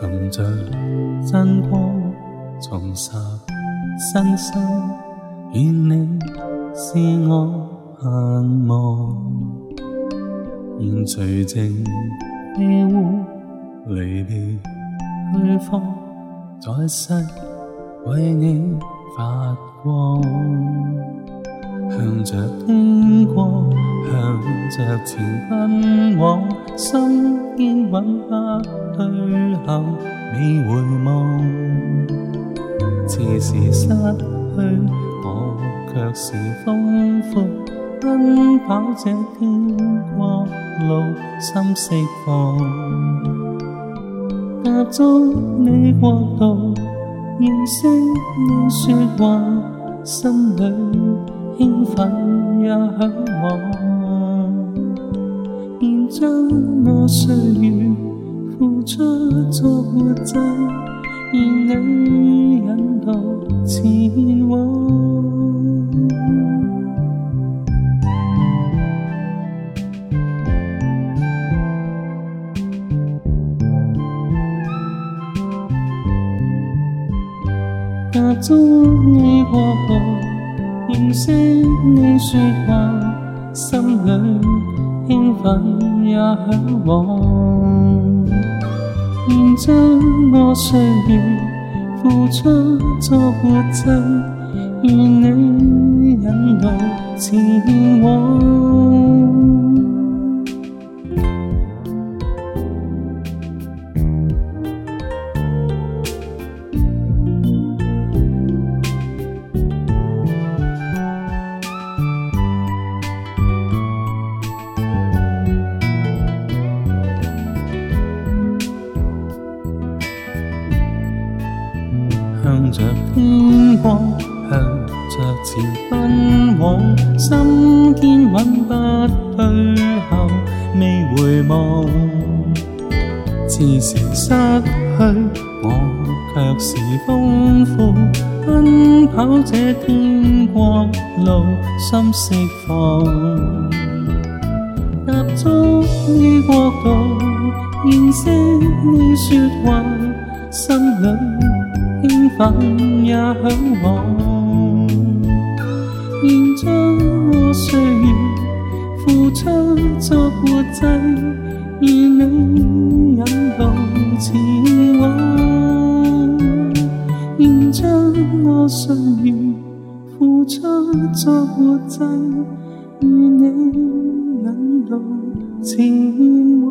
寻着真光，重拾信心，愿你是我盼望。愿随静气护离别去方，在世为你发光。向着天光，向着前奔往。心坚稳不退后，未回望。似是失去我，卻是豐富。奔跑这天国路，心釋放。踏足你国度，認識你说話，心里興奮也向往。我岁月付出作活祭，而你引路前假装你过我认识你说话，心里兴奋。也向往，愿将我岁月付出作活祭，愿你引路前往。向着天光，向着前奔往，心堅穩不退後，未回望。自成失去，我卻是豐富，奔跑這天國路，心釋放。踏足於國度，認識你説話，心裏。兴奋也向往，现将我岁月付出作活祭，而你引路前往。现将我岁月付出作活祭，而你引路前往。